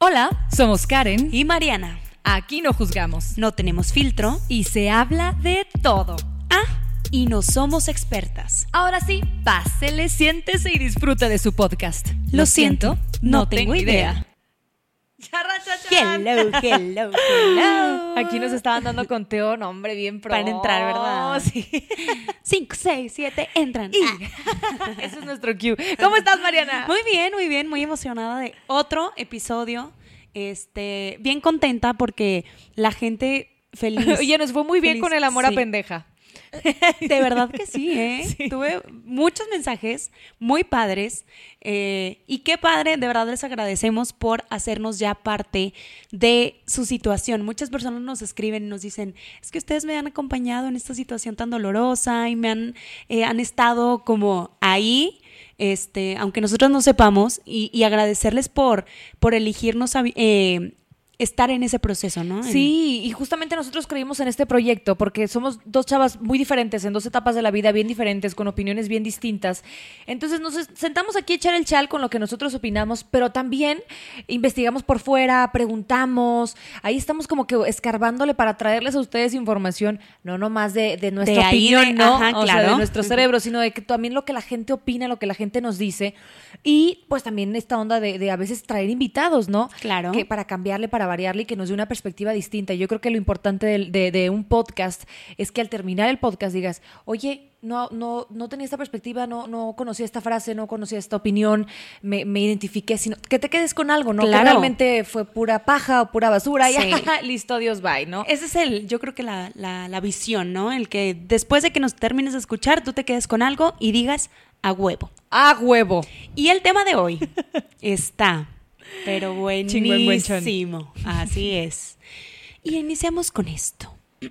Hola, somos Karen y Mariana. Aquí no juzgamos. No tenemos filtro y se habla de todo. Ah, y no somos expertas. Ahora sí, pásele, siéntese y disfrute de su podcast. Lo, siento, no, tengo idea. Hello, hello, hello. Aquí nos estaban dando conteo, nombre bien pro. Para entrar, ¿verdad? Sí. Cinco, seis, siete, entran. Ah. Ese es nuestro cue. ¿Cómo estás, Mariana? Muy bien, muy bien, muy emocionada de otro episodio. Este, bien contenta porque la gente feliz. Oye, nos fue muy bien con el amor a pendeja. De verdad que sí, ¿eh? Tuve muchos mensajes muy padres eh, y qué padre, de verdad les agradecemos por hacernos ya parte de su situación. Muchas personas nos escriben y nos dicen, es que ustedes me han acompañado en esta situación tan dolorosa y me han, eh, han estado como ahí. Este, aunque nosotros no sepamos, y, agradecerles por, por elegirnos eh, estar en ese proceso, ¿no? Sí, y justamente nosotros creímos en este proyecto porque somos dos chavas muy diferentes, en dos etapas de la vida bien diferentes, con opiniones bien distintas. Entonces nos sentamos aquí a echar el chal con lo que nosotros opinamos, pero también investigamos por fuera, preguntamos, ahí estamos como que escarbándole para traerles a ustedes información, no nomás de, de nuestra opinión, ¿no? o sea, de nuestro cerebro, sino de que también lo que la gente opina, lo que la gente nos dice. Y pues también esta onda de, de a veces traer invitados, ¿no? Claro. Que para cambiarle, para variarle y que nos dé una perspectiva distinta. Yo creo que lo importante de, un podcast es que al terminar el podcast digas, oye, no, no, no tenía esta perspectiva, no, no conocía esta frase, no conocía esta opinión, me, identifiqué, sino que te quedes con algo, ¿no? Que realmente fue pura paja o pura basura y listo, Dios bye, ¿no? Ese es el, yo creo que la, la, la visión, ¿no? El que después de que nos termines de escuchar, tú te quedes con algo y digas a huevo. A huevo. Y el tema de hoy está pero buenísimo. Así es. Y iniciamos con esto.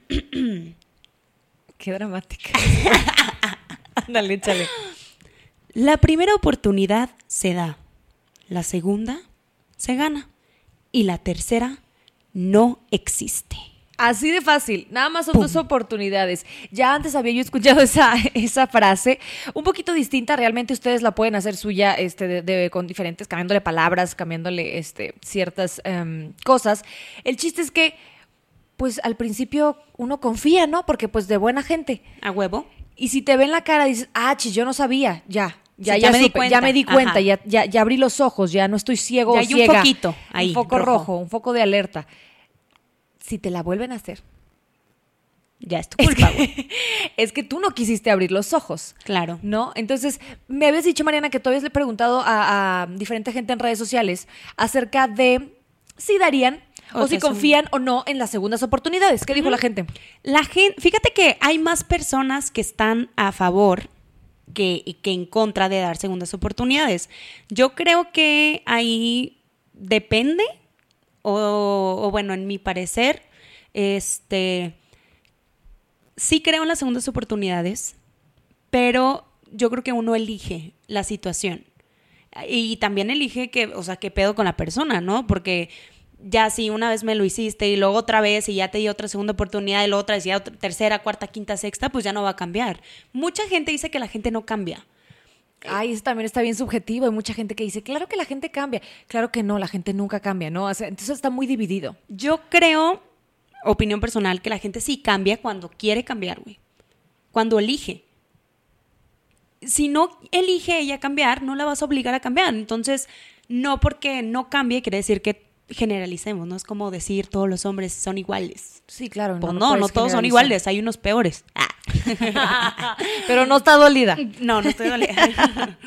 Qué dramática. Ándale, échale. La primera oportunidad se da. La segunda se gana. Y la tercera no existe. Así de fácil, nada más son dos oportunidades. Ya antes había yo escuchado esa, esa frase, un poquito distinta, realmente ustedes la pueden hacer suya este, de, con diferentes, cambiándole palabras, cambiándole este, ciertas em, cosas. El chiste es que, pues al principio uno confía, ¿no? Porque pues de buena gente. A huevo. Y si te ven la cara, dices, ah, chis, yo no sabía, ya, ya, ya, me di cuenta, ya, me di cuenta ya, ya, abrí los ojos, ya no estoy ciego ya hay un foquito ahí. Un foco rojo. un foco de alerta si te la vuelven a hacer, ya es tu culpa, Es que, tú no quisiste abrir los ojos. Claro. ¿No? Entonces, me habías dicho, Mariana, que tú habías preguntado a, diferente gente en redes sociales acerca de si darían o, si confían o no en las segundas oportunidades. ¿Qué dijo la gente? La gente, fíjate que hay más personas que están a favor que, que en contra de dar segundas oportunidades. Yo creo que ahí depende o, bueno, en mi parecer, este, sí creo en las segundas oportunidades, pero yo creo que uno elige la situación. Y también elige que, o sea, qué pedo con la persona, ¿no? Porque ya si una vez me lo hiciste y luego otra vez y ya te di otra segunda oportunidad y luego otra y otra, tercera, cuarta, quinta, sexta, pues ya no va a cambiar. Mucha gente dice que la gente no cambia. Ay, eso también está bien subjetivo. Hay mucha gente que dice, claro que la gente cambia. Claro que no, la gente nunca cambia, ¿no? entonces está muy dividido. Yo creo, opinión personal, que la gente sí cambia cuando quiere cambiar, güey. Cuando elige. Si no elige ella cambiar, no la vas a obligar a cambiar. Entonces, no porque no cambie quiere decir que generalicemos, ¿no? Es como decir todos los hombres son iguales. Sí, claro. Pues no, no, todos son iguales, hay unos peores. Ah. pero no está dolida. No, no estoy dolida.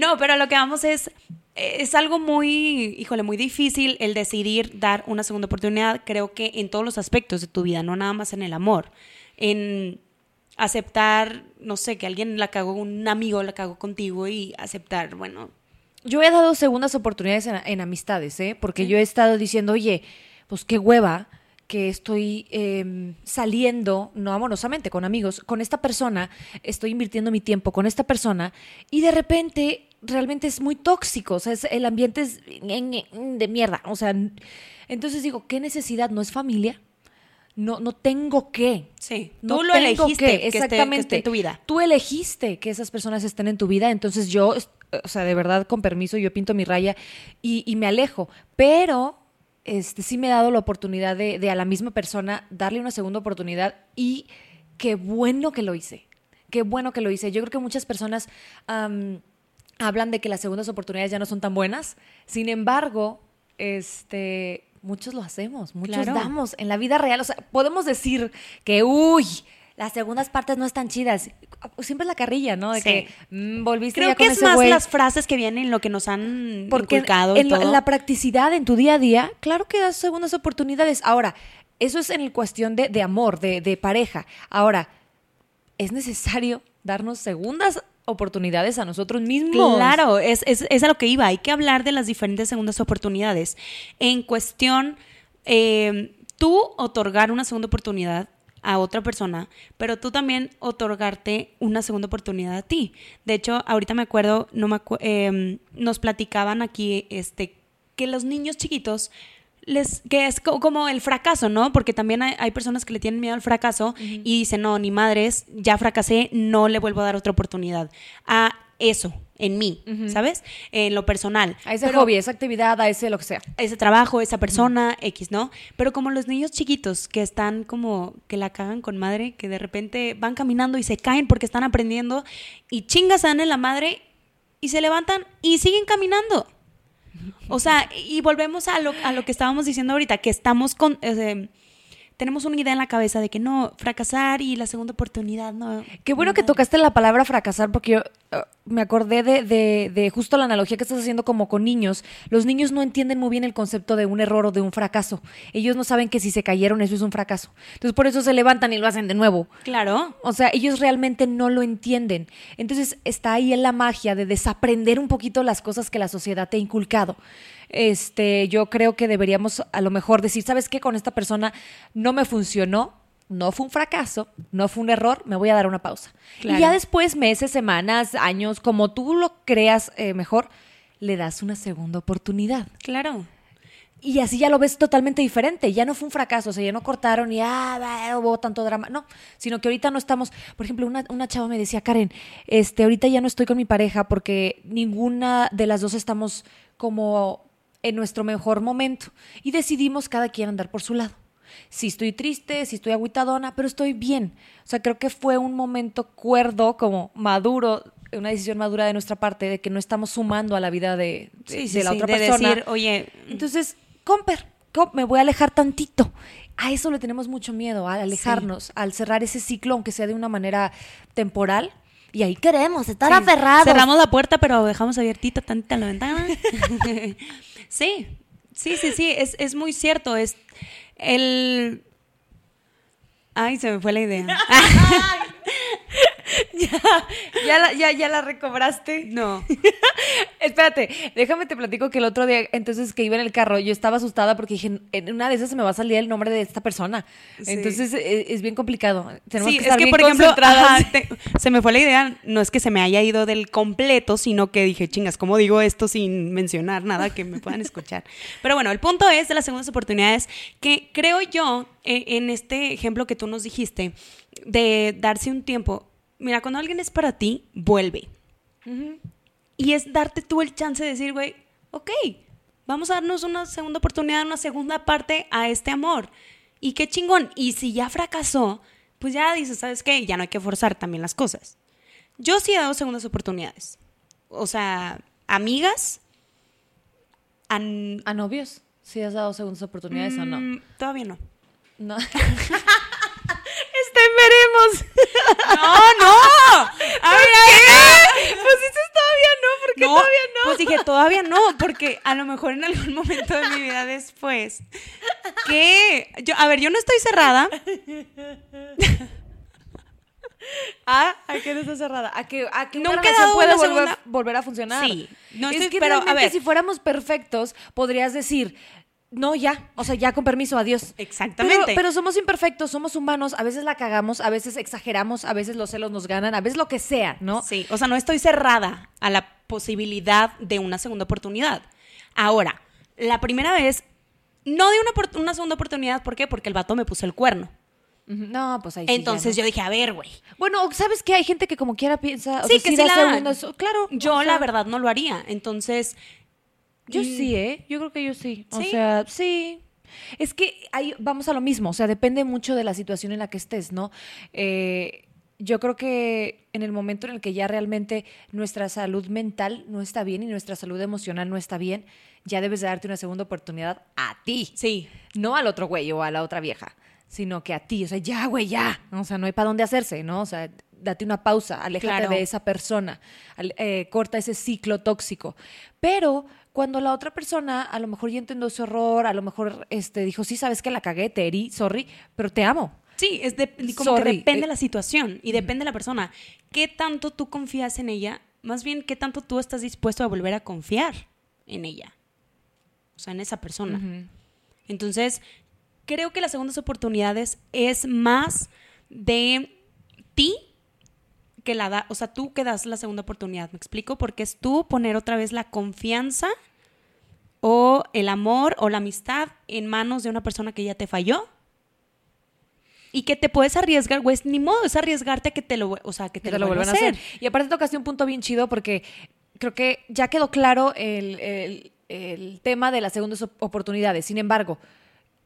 no, pero lo que vamos es, es algo muy, híjole, muy difícil el decidir dar una segunda oportunidad, creo que en todos los aspectos de tu vida, no nada más en el amor. En aceptar, no sé, que alguien la cagó, un amigo la cagó contigo y aceptar, bueno, Yo he dado segundas oportunidades en, en amistades, ¿eh? Porque yo he estado diciendo, oye, pues qué hueva que estoy em, saliendo, no amorosamente, con amigos, con esta persona, estoy invirtiendo mi tiempo con esta persona y de repente realmente es muy tóxico, o sea, es- el ambiente es de mierda, o sea, entonces digo, ¿qué necesidad? ¿No es familia? No, no tengo que. Sí, No tú lo tengo elegiste que, que esté- que exactamente. esté en tu vida. Tú elegiste que esas personas estén en tu vida, entonces yo, o sea, de verdad, con permiso, yo pinto mi raya y, y me alejo. Pero este, sí me he dado la oportunidad de, de a la misma persona darle una segunda oportunidad y qué bueno que lo hice. Qué bueno que lo hice. Yo creo que muchas personas hablan de que las segundas oportunidades ya no son tan buenas. Sin embargo, este, muchos lo hacemos, muchos Claro. damos en la vida real. O sea, podemos decir que, uy, las segundas partes no están chidas. Siempre es la carrilla, ¿no? De Sí. que mm, volviste Creo ya que con es ese más güey. las frases que vienen, lo que nos han Porque inculcado en, todo. la practicidad en tu día a día, claro que das segundas oportunidades. Ahora, eso es en el cuestión de, de amor, de, de pareja. Ahora, es necesario darnos segundas oportunidades a nosotros mismos. Claro, es, es, es a lo que iba. Hay que hablar de las diferentes segundas oportunidades. En cuestión, eh, tú otorgar una segunda oportunidad a otra persona, pero tú también otorgarte una segunda oportunidad a ti. De hecho, ahorita me acuerdo, no me acu- eh, nos platicaban aquí este, que los niños chiquitos les, que es co- como el fracaso, ¿no? Porque también hay, hay personas que le tienen miedo al fracaso y dicen, no, ni madres, ya fracasé, no le vuelvo a dar otra oportunidad. A eso, en mí, ¿sabes? En lo personal. A ese Pero- hobby, esa actividad, a ese lo que sea. ese trabajo, esa persona, X, ¿no? Pero como los niños chiquitos que están como que la cagan con madre, que de repente van caminando y se caen porque están aprendiendo y chingas dan en la madre y se levantan y siguen caminando. O sea, y volvemos a lo, a lo que estábamos diciendo ahorita, que estamos con... eh, tenemos una idea en la cabeza de que no, fracasar y la segunda oportunidad, no. Qué bueno que tocaste la palabra fracasar porque yo eh, me acordé de, de- de justo la analogía que estás haciendo como con niños. Los niños no entienden muy bien el concepto de un error o de un fracaso. Ellos no saben que si se cayeron eso es un fracaso. Entonces por eso se levantan y lo hacen de nuevo. Claro. O sea, ellos realmente no lo entienden. Entonces está ahí en la magia de desaprender un poquito las cosas que la sociedad te ha inculcado. Este, yo creo que deberíamos a lo mejor decir, ¿sabes qué? Con esta persona no me funcionó, no fue un fracaso, no fue un error, me voy a dar una pausa. Claro. Y ya después, meses, semanas, años, como tú lo creas eh, mejor, le das una segunda oportunidad. Claro. Y así ya lo ves totalmente diferente. Ya no fue un fracaso, o sea, ya no cortaron y ah, hubo tanto drama. No, sino que ahorita no estamos. Por ejemplo, una, una chava me decía, Karen, este, ahorita ya no estoy con mi pareja porque ninguna de las dos estamos como en nuestro mejor momento. Y decidimos cada quien andar por su lado. Sí estoy triste, sí estoy agüitadona, pero estoy bien. O sea, creo que fue un momento cuerdo, como maduro, una decisión madura de nuestra parte, de que no estamos sumando a la vida de, de- Sí, sí, de la otra de persona. decir, oye, Entonces, comper, com- me voy a alejar tantito. A eso le tenemos mucho miedo, a alejarnos, al cerrar ese ciclo, aunque sea de una manera temporal. Y ahí queremos estar Sí. aferrados. Cerramos la puerta, pero dejamos abiertita tantita la ventana. sí, sí, sí, sí, es, es muy cierto. Es el. Ay, se me fue la idea. ya, la, ya, ya la recobraste. no. Espérate, déjame te platico que el otro día, entonces que iba en el carro, yo estaba asustada porque dije, en una de esas se me va a salir el nombre de esta persona. Sí. Entonces e- es, bien complicado. Tenemos Sí, que es estar que bien por ejemplo, concentradas. ajá, te- se me fue la idea, no es que se me haya ido del completo, sino que dije, chingas, ¿cómo digo esto sin mencionar nada que me puedan escuchar? Pero bueno, el punto es de las segundas oportunidades que creo yo, eh, en este ejemplo que tú nos dijiste, de darse un tiempo, mira, cuando alguien es para ti, vuelve. Y es darte tú el chance de decir, güey, ok, vamos a darnos una segunda oportunidad, una segunda parte a este amor. Y qué chingón. Y si ya fracasó, pues ya dices, ¿sabes qué? Ya no hay que forzar también las cosas. Yo sí he dado segundas oportunidades. O sea, amigas. an- ¿A novios? ¿Sí has dado segundas oportunidades o no? Mm, Todavía no. No. Este veremos. ¡No, no! A ver, Pues dices todavía no, porque no, todavía no. Pues dije, todavía no, porque a lo mejor en algún momento de mi vida después. ¿Qué? Yo, a ver, yo no estoy cerrada. Ah, ¿a qué no está cerrada? ¿A que, a que una Nunca dado puede una volver, segunda- volver a funcionar? Sí. No es estoy- que pero, a realmente ver. si fuéramos perfectos, podrías decir, no, ya, o sea, ya con permiso, adiós. Exactamente. Pero, pero somos imperfectos, somos humanos, a veces la cagamos, a veces exageramos, a veces los celos nos ganan, a veces lo que sea, ¿no? Sí, o sea, no estoy cerrada a la posibilidad de una segunda oportunidad. Ahora, la primera vez, no de una, segunda oportunidad, ¿por qué? Porque el vato me puso el cuerno. No, pues ahí sí ya Entonces no. yo dije, a ver, güey. Bueno, ¿sabes qué? Hay gente que como quiera piensa, o Sí, sea, que da la- segundas, claro. Yo, o sea, la verdad, no lo haría. Entonces, Yo sí, ¿eh? Yo creo que yo sí. O ¿Sí? sea, sí. Es que ahí vamos a lo mismo, o sea, depende mucho de la situación en la que estés, ¿no? Eh, yo creo que en el momento en el que ya realmente nuestra salud mental no está bien y nuestra salud emocional no está bien, ya debes de darte una segunda oportunidad a ti. sí. No al otro güey o a la otra vieja, sino que a ti. O sea, ya, güey, ya. O sea, no hay para dónde hacerse, ¿no? O sea, date una pausa, aléjate Claro. de esa persona, eh, corta ese ciclo tóxico. Pero cuando la otra persona a lo mejor ya entendió su error, a lo mejor este, dijo, sí, sabes que la cagué, te herí, sorry, pero te amo. Sí, es de- como que depende eh, la situación y depende de la persona. ¿Qué tanto tú confías en ella? Más bien, ¿qué tanto tú estás dispuesto a volver a confiar en ella? O sea, en esa persona. Entonces, creo que las segundas oportunidades es más de ti que la da, o sea, tú que das la segunda oportunidad, ¿me explico? Porque es tú poner otra vez la confianza o el amor o la amistad en manos de una persona que ya te falló y que te puedes arriesgar, güey, ni modo, es arriesgarte a que te lo, o sea, que te, que lo vuelvan a hacer. Y aparte tocaste un punto bien chido porque creo que ya quedó claro el, el- el tema de las segundas op- oportunidades. Sin embargo,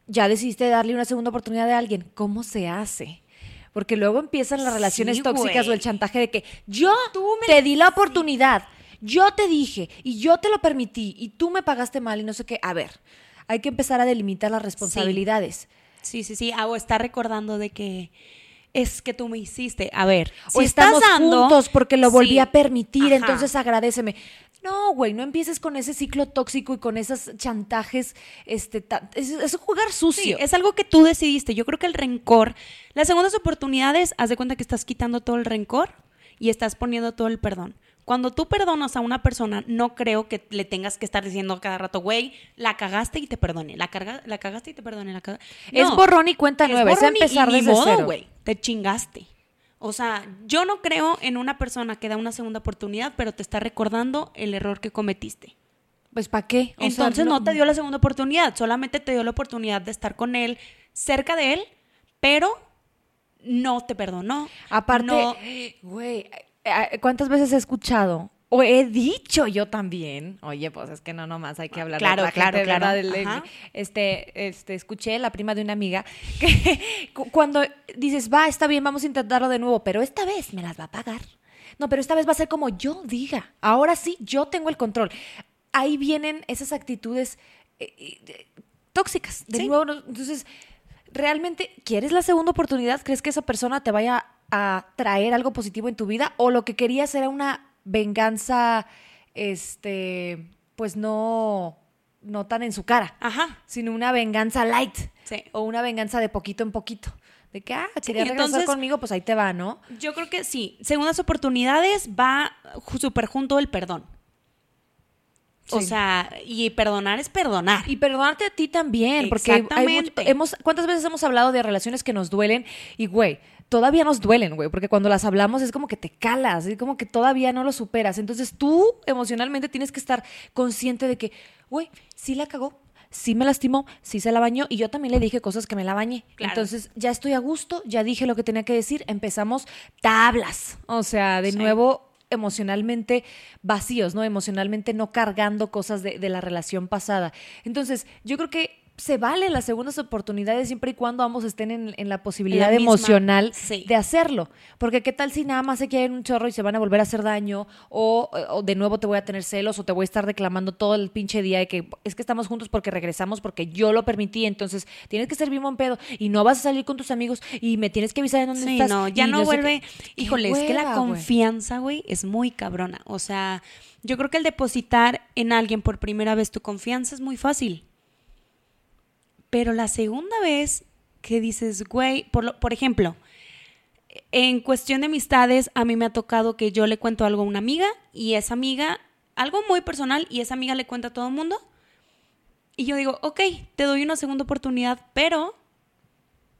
ya decidiste darle una segunda oportunidad a alguien. ¿Cómo se hace? Porque luego empiezan las relaciones Sí, tóxicas o el chantaje de que yo te di la oportunidad, yo te dije y yo te lo permití y tú me pagaste mal y no sé qué. A ver, hay que empezar a delimitar las responsabilidades. Sí, sí, sí, ah, o está recordando de que es que tú me hiciste. A ver, o si estamos estás dando- juntos porque lo volví Sí, a permitir, ajá. entonces agradeceme. No, güey, no empieces con ese ciclo tóxico y con esos chantajes, este, es, es jugar Sí, sucio. es algo que tú decidiste. Yo creo que el rencor, las segundas oportunidades, haz de cuenta que estás quitando todo el rencor y estás poniendo todo el perdón. Cuando tú perdonas a una persona, no creo que le tengas que estar diciendo cada rato, güey, la cagaste y te perdone, la, carga, la cagaste y te perdone, la caga-". Es No, borrón y cuenta nueva, es empezar y desde modo, cero. güey, te chingaste. O sea, yo no creo en una persona que da una segunda oportunidad, pero te está recordando el error que cometiste. Pues ¿para qué? O sea, Entonces no, te dio la segunda oportunidad, solamente te dio la oportunidad de estar con él, cerca de él, pero no te perdonó. Aparte, no- güey, eh, ¿cuántas veces he escuchado? O he dicho yo también, oye, pues es que no nomás hay que hablar Claro, de otra claro, gente, claro. Del-. Este, este, escuché la prima de una amiga que cu- cuando dices, va, está bien, vamos a intentarlo de nuevo, pero esta vez me las va a pagar. No, pero esta vez va a ser como yo diga. Ahora sí, yo tengo el control. Ahí vienen esas actitudes eh, eh, tóxicas. De Sí. nuevo, entonces, ¿realmente quieres la segunda oportunidad? ¿Crees que esa persona te vaya a traer algo positivo en tu vida? ¿O lo que querías era una venganza, este, pues no, no tan en su cara, Ajá. sino una venganza light? Sí. O una venganza de poquito en poquito. De que, ah, quería regresar entonces- conmigo, pues ahí te va, ¿no? Yo creo que sí. Segundas oportunidades va súper junto el perdón. O sea, y perdonar es perdonar. Y perdonarte a ti también, porque hay hemos, ¿cuántas veces hemos hablado de relaciones que nos duelen? Y, güey, todavía nos duelen, güey, porque cuando las hablamos es como que te calas, es como que todavía no lo superas. Entonces tú emocionalmente tienes que estar consciente de que, güey, sí la cagó, sí me lastimó, sí se la bañó y yo también le dije cosas que me la bañé. Claro. Entonces ya estoy a gusto, ya dije lo que tenía que decir, empezamos tablas. O sea, de Sí. nuevo emocionalmente vacíos, ¿no? Emocionalmente no cargando cosas de, de la relación pasada. Entonces, yo creo que se vale las segundas oportunidades siempre y cuando ambos estén en, en la posibilidad La emocional sí. de hacerlo. Porque qué tal si nada más se quieren un chorro y se van a volver a hacer daño o, o de nuevo te voy a tener celos o te voy a estar reclamando todo el pinche día de que es que estamos juntos porque regresamos porque yo lo permití, entonces tienes que ser bien buen pedo y no vas a salir con tus amigos y me tienes que avisar en dónde Sí, estás. no, ya no vuelve. Híjole, es que la confianza, güey, es muy cabrona. O sea, yo creo que el depositar en alguien por primera vez tu confianza es muy fácil. Pero la segunda vez que dices, güey, por, lo- por ejemplo, en cuestión de amistades, a mí me ha tocado que yo le cuento algo a una amiga y esa amiga, algo muy personal, y esa amiga le cuenta a todo el mundo. Y yo digo, ok, te doy una segunda oportunidad, pero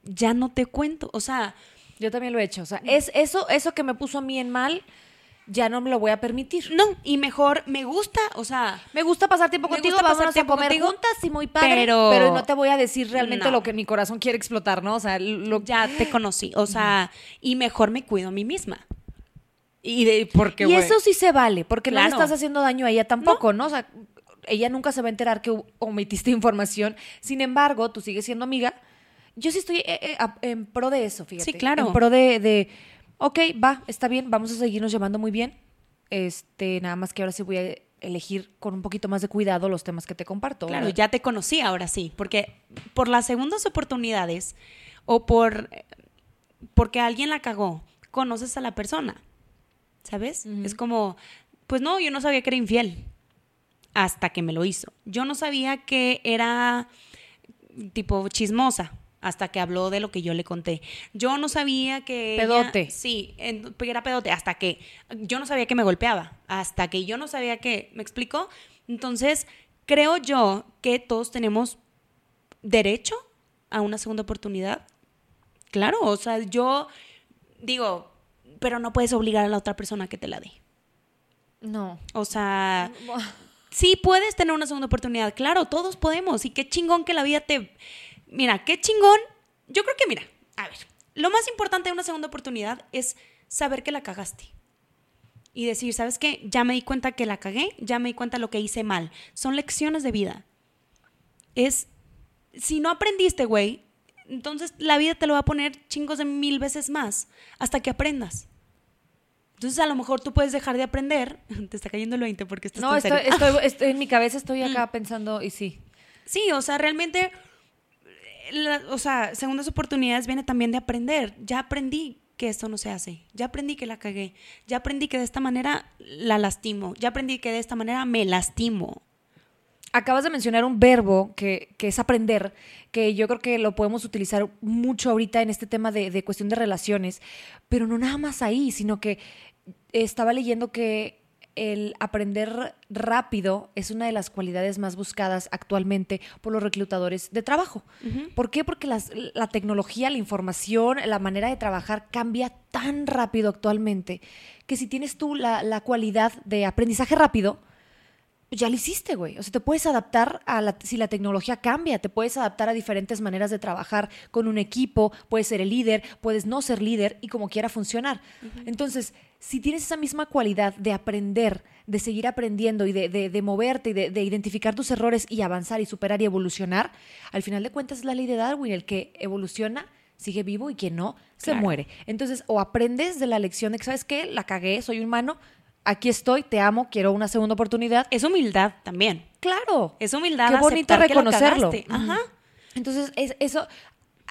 ya no te cuento. O sea, Yo también lo he hecho. O sea, es eso, eso que me puso a mí en mal, ya no me lo voy a permitir. no, y mejor me gusta, o sea, Me gusta pasar tiempo Me contigo, gusta pasar tiempo a comer contigo, juntas y muy padre. pero- Pero, no te voy a decir realmente No. lo que mi corazón quiere explotar, ¿no? O sea, lo, ya te conocí, o sea, y mejor me cuido a mí misma. Y, de, porque, y eso sí se vale, porque no le estás haciendo daño a ella tampoco, ¿no? O sea, ella nunca se va a enterar que omitiste información. Sin embargo, tú sigues siendo amiga. Yo sí estoy eh, eh, en pro de eso, fíjate. Sí, claro. En pro de, de, ok, va, está bien, vamos a seguirnos llevando muy bien. Este, nada más que ahora sí voy a elegir con un poquito más de cuidado los temas que te comparto. Claro, ¿verdad? ya te conocí ahora sí, porque por las segundas oportunidades o por porque alguien la cagó, conoces a la persona. ¿Sabes? Es como, pues no, yo no sabía que era infiel hasta que me lo hizo. Yo no sabía que era tipo chismosa hasta que habló de lo que yo le conté. Yo no sabía que ella- Pedote. sí, era pedote hasta que yo no sabía que me golpeaba, hasta que yo no sabía que, ¿me explico? Entonces, creo yo que todos tenemos derecho a una segunda oportunidad. Claro, o sea, yo digo, pero no puedes obligar a la otra persona a que te la dé. No. O sea, sí puedes tener una segunda oportunidad, claro, todos podemos. Y qué chingón que la vida te... Mira, qué chingón. Yo creo que, mira, a ver, lo más importante de una segunda oportunidad es saber que la cagaste. Y decir, ¿sabes qué? Ya me di cuenta que la cagué, ya me di cuenta lo que hice mal. Son lecciones de vida. Es, si no aprendiste, güey, entonces la vida te lo va a poner chingos de mil veces más hasta que aprendas. Entonces a lo mejor tú puedes dejar de aprender. Te está cayendo el 20 porque estás No, estoy, estoy, estoy- en mi cabeza estoy acá pensando, y sí. Sí, o sea, realmente, o sea, segundas oportunidades viene también de aprender. Ya aprendí que esto no se hace. Ya aprendí que la cagué. Ya aprendí que de esta manera la lastimo. Ya aprendí que de esta manera me lastimo. Acabas de mencionar un verbo que, que es aprender, que yo creo que lo podemos utilizar mucho ahorita en este tema de, de cuestión de relaciones, pero no nada más ahí, sino que estaba leyendo que el aprender rápido es una de las cualidades más buscadas actualmente por los reclutadores de trabajo. ¿Por qué? Porque las- la tecnología, la información, la manera de trabajar cambia tan rápido actualmente que si tienes tú la, la cualidad de aprendizaje rápido, ya lo hiciste, güey. O sea, te puedes adaptar a la, si la tecnología cambia, te puedes adaptar a diferentes maneras de trabajar con un equipo, puedes ser el líder, puedes no ser líder y como quiera funcionar. Entonces, si tienes esa misma cualidad de aprender, de seguir aprendiendo y de, de- de moverte y de, de identificar tus errores y avanzar y superar y evolucionar, al final de cuentas es la ley de Darwin, el que evoluciona sigue vivo y quien no se Claro. muere. Entonces, o aprendes de la lección de que, ¿sabes qué? La cagué, soy humano, aquí estoy, te amo, quiero una segunda oportunidad. Es humildad también. Claro. Es humildad. Qué bonito aceptar que la reconocerlo. Ajá. Entonces, es, eso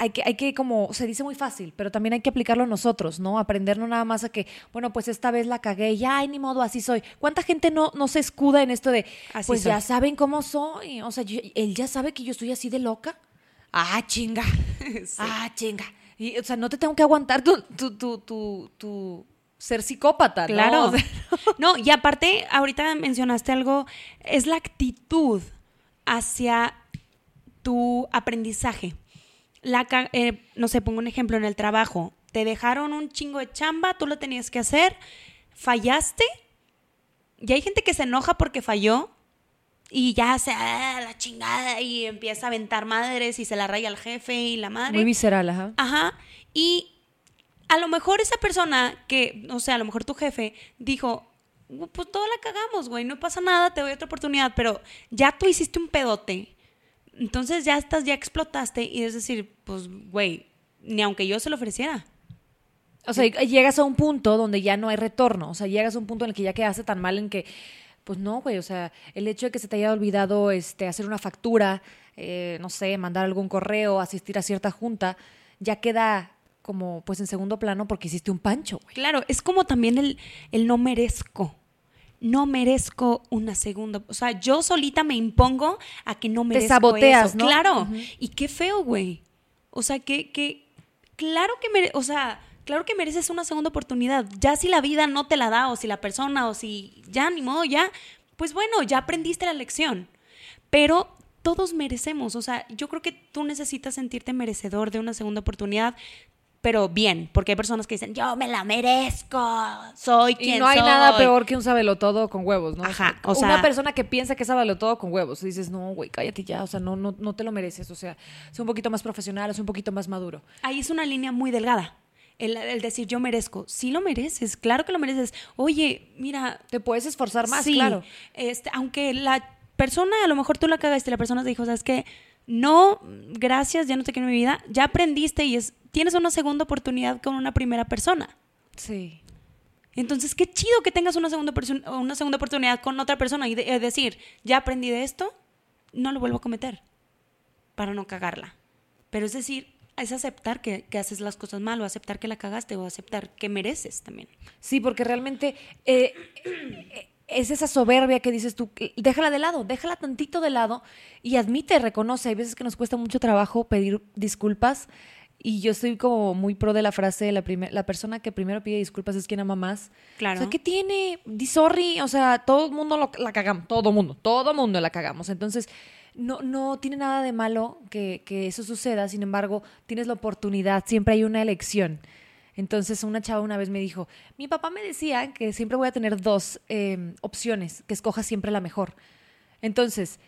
hay que, hay que, como se dice muy fácil, pero también hay que aplicarlo nosotros, ¿no? Aprender no nada más a que, bueno, pues esta vez la cagué, ya, ay, ni modo, así soy. ¿Cuánta gente no, no se escuda en esto de, Así pues soy. ya saben cómo soy? O sea, yo- él ya sabe que yo estoy así de loca. Ah, chinga. Ah, chinga. Y, o sea, no te tengo que aguantar tu, tu, tu, tu, tu ser psicópata, ¿no? Claro. O sea, no, y aparte, ahorita mencionaste algo, es la actitud hacia tu aprendizaje. La, eh, no sé, pongo un ejemplo en el trabajo. Te dejaron un chingo de chamba, tú lo tenías que hacer, fallaste, y hay gente que se enoja porque falló y ya se ah, la chingada y empieza a aventar madres y se la raya al jefe y la madre. muy visceral, ajá. Ajá. Y a lo mejor esa persona que, o sea, a lo mejor tu jefe dijo, "Uh, pues todo la cagamos, güey, no pasa nada, te doy otra oportunidad, pero ya tú hiciste un pedote. Entonces ya estás, ya explotaste y es decir, pues, güey, ni aunque yo se lo ofreciera. O sea, llegas a un punto donde ya no hay retorno. O sea, llegas a un punto en el que ya quedaste tan mal en que, pues no, güey. O sea, el hecho de que se te haya olvidado este, hacer una factura, eh, no sé, mandar algún correo, asistir a cierta junta, ya queda como pues en segundo plano porque hiciste un pancho, güey. Claro, es como también el, el no merezco. No merezco una segunda. O sea, yo solita me impongo a que no merezco saboteas, eso. ¿no? Claro. Y qué feo, güey. O sea, que, que claro que mere o sea, claro que mereces una segunda oportunidad. Ya si la vida no te la da, o si la persona, o si ya ni modo, ya, pues bueno, ya aprendiste la lección. Pero todos merecemos, o sea, yo creo que tú necesitas sentirte merecedor de una segunda oportunidad, pero bien, porque hay personas que dicen, yo me la merezco, soy quien Y no hay soy". nada peor que un todo con huevos, ¿no? Ajá, o una sea- persona que piensa que es todo con huevos. Y dices, no, güey, cállate ya. O sea, no, no, no te lo mereces. O sea, sé un poquito más profesional, sé un poquito más maduro. Ahí es una línea muy delgada. El, el decir yo merezco, sí lo mereces, claro que lo mereces. Oye, mira, Te puedes esforzar más, sí, claro. Este, aunque la persona, a lo mejor tú la cagaste, la persona te dijo, ¿sabes qué? No, gracias, ya no te quiero en mi vida. Ya aprendiste y es, tienes una segunda oportunidad con una primera persona. Sí. Entonces, qué chido que tengas una segunda, una segunda oportunidad con otra persona y de- decir, ya aprendí de esto, no lo vuelvo a cometer para no cagarla. Pero es decir, es aceptar que, que haces las cosas mal o aceptar que la cagaste o aceptar que mereces también. Sí, porque realmente eh, es esa soberbia que dices tú, déjala de lado, déjala tantito de lado y admite, reconoce. Hay veces que nos cuesta mucho trabajo pedir disculpas y yo estoy como muy pro de la frase, la, primer- la persona que primero pide disculpas es quien ama más. Claro. O sea, ¿qué tiene? Di sorry, o sea, todo el mundo lo- la cagamos, todo mundo, todo mundo la cagamos. Entonces, no, no tiene nada de malo que, que eso suceda, sin embargo, tienes la oportunidad, siempre hay una elección. Entonces una chava una vez me dijo, mi papá me decía que siempre voy a tener dos eh, opciones, que escojas siempre la mejor. Entonces,